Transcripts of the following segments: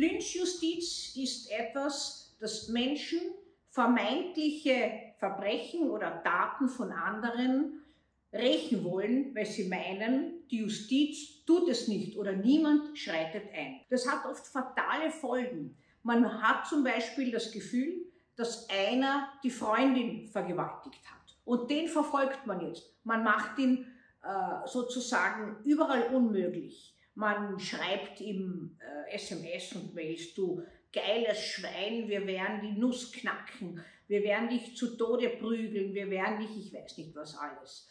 Lynchjustiz ist etwas, das Menschen vermeintliche Verbrechen oder Taten von anderen rächen wollen, weil sie meinen, die Justiz tut es nicht oder niemand schreitet ein. Das hat oft fatale Folgen. Man hat zum Beispiel das Gefühl, dass einer die Freundin vergewaltigt hat. Und den verfolgt man jetzt. Man macht ihn äh, sozusagen überall unmöglich. Man schreibt ihm äh, SMS und Mails, du geiles Schwein, wir werden die Nuss knacken, wir werden dich zu Tode prügeln, wir werden dich, ich weiß nicht was alles.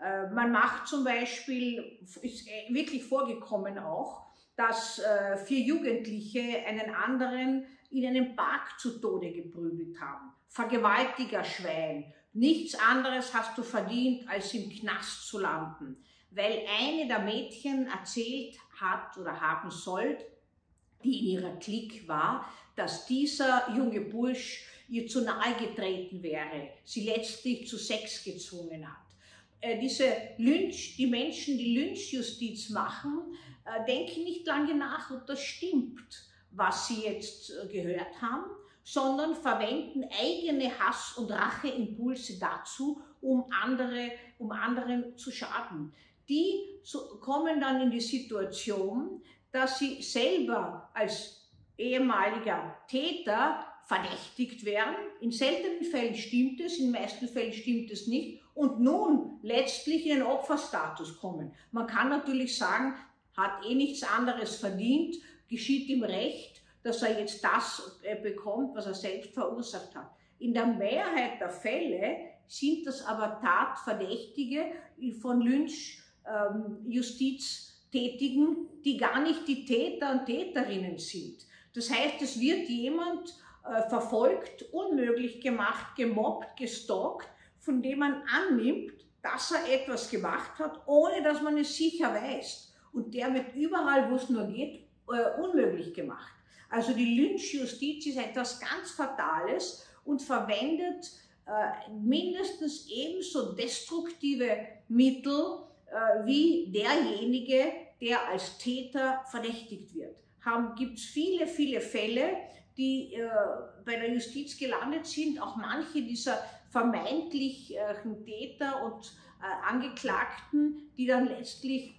Äh, man macht zum Beispiel, ist äh, wirklich vorgekommen auch, dass äh, vier Jugendliche einen anderen in einem Park zu Tode geprügelt haben. Vergewaltiger Schwein. Nichts anderes hast du verdient, als im Knast zu landen. Weil eine der Mädchen erzählt hat oder haben soll, die in ihrer Klick war, dass dieser junge Bursch ihr zu nahe getreten wäre, sie letztlich zu Sex gezwungen hat. Äh, diese Lynch, die Menschen, die Lynchjustiz machen, äh, denken nicht lange nach, ob das stimmt, was sie jetzt äh, gehört haben, sondern verwenden eigene Hass- und Racheimpulse dazu, um, andere, um anderen zu schaden. Die kommen dann in die Situation, dass sie selber als ehemaliger Täter verdächtigt werden. In seltenen Fällen stimmt es, in meisten Fällen stimmt es nicht. Und nun letztlich in den Opferstatus kommen. Man kann natürlich sagen, hat eh nichts anderes verdient, geschieht ihm recht, dass er jetzt das äh, bekommt, was er selbst verursacht hat. In der Mehrheit der Fälle sind das aber Tatverdächtige von Lynchjustiz ähm, tätigen, die gar nicht die Täter und Täterinnen sind. Das heißt, es wird jemand äh, verfolgt, unmöglich gemacht, gemobbt, gestalkt, von dem man annimmt, dass er etwas gemacht hat, ohne dass man es sicher weiß. Und der wird überall, wo es nur geht, äh, unmöglich gemacht. Also die Lynchjustiz ist etwas ganz Fatales und verwendet äh, mindestens ebenso destruktive Mittel wie derjenige, der als Täter verdächtigt wird. Gibt es viele, viele Fälle, die äh, bei der Justiz gelandet sind, auch manche dieser vermeintlichen Täter und äh, Angeklagten, die dann letztlich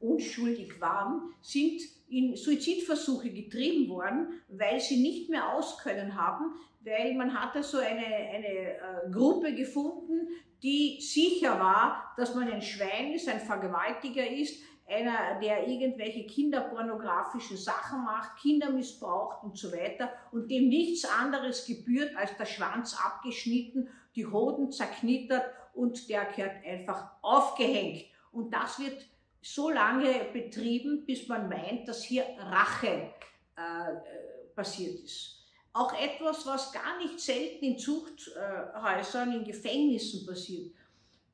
unschuldig waren, sind in Suizidversuche getrieben worden, weil sie nicht mehr auskönnen haben, weil man hatte so eine, eine äh, Gruppe gefunden, die sicher war, dass man ein Schwein ist, ein Vergewaltiger ist, einer, der irgendwelche kinderpornografischen Sachen macht, Kinder missbraucht und so weiter und dem nichts anderes gebührt als der Schwanz abgeschnitten, die Hoden zerknittert und der gehört einfach aufgehängt. Und das wird so lange betrieben, bis man meint, dass hier Rache äh, passiert ist. Auch etwas, was gar nicht selten in Zuchthäusern, in Gefängnissen passiert.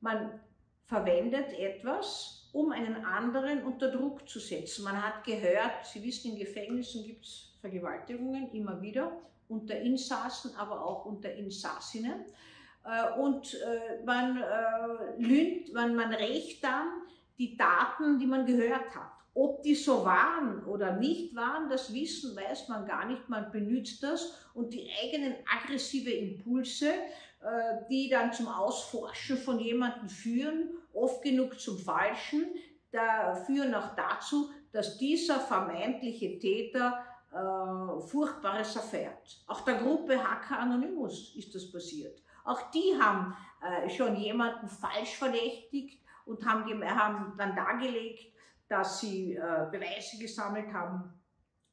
Man verwendet etwas, um einen anderen unter Druck zu setzen. Man hat gehört, Sie wissen, in Gefängnissen gibt es Vergewaltigungen immer wieder, unter Insassen, aber auch unter Insassinnen. Äh, und äh, man, äh, lügt, man, man rächt dann die Daten, die man gehört hat. Ob die so waren oder nicht waren, das Wissen weiß man gar nicht. Man benutzt das und die eigenen aggressive Impulse, die dann zum Ausforschen von jemandem führen, oft genug zum Falschen, da führen auch dazu, dass dieser vermeintliche Täter äh, Furchtbares erfährt. Auch der Gruppe Hacker Anonymous ist das passiert. Auch die haben äh, schon jemanden falsch verdächtigt und haben, haben dann dargelegt, dass sie äh, Beweise gesammelt haben,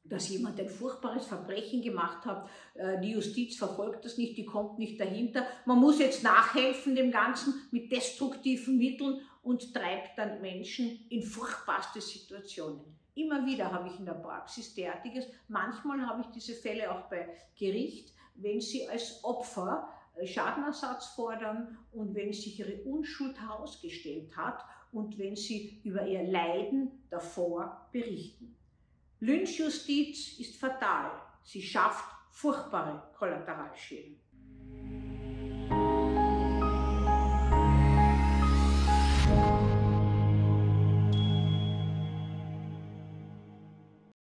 dass jemand ein furchtbares Verbrechen gemacht hat. Äh, die Justiz verfolgt das nicht, die kommt nicht dahinter. Man muss jetzt nachhelfen dem Ganzen mit destruktiven Mitteln und treibt dann Menschen in furchtbarste Situationen. Immer wieder habe ich in der Praxis derartiges. Manchmal habe ich diese Fälle auch bei Gericht, wenn sie als Opfer Schadenersatz fordern und wenn sich ihre Unschuld herausgestellt hat und wenn sie über ihr Leiden davor berichten. Lynchjustiz ist fatal. Sie schafft furchtbare Kollateralschäden.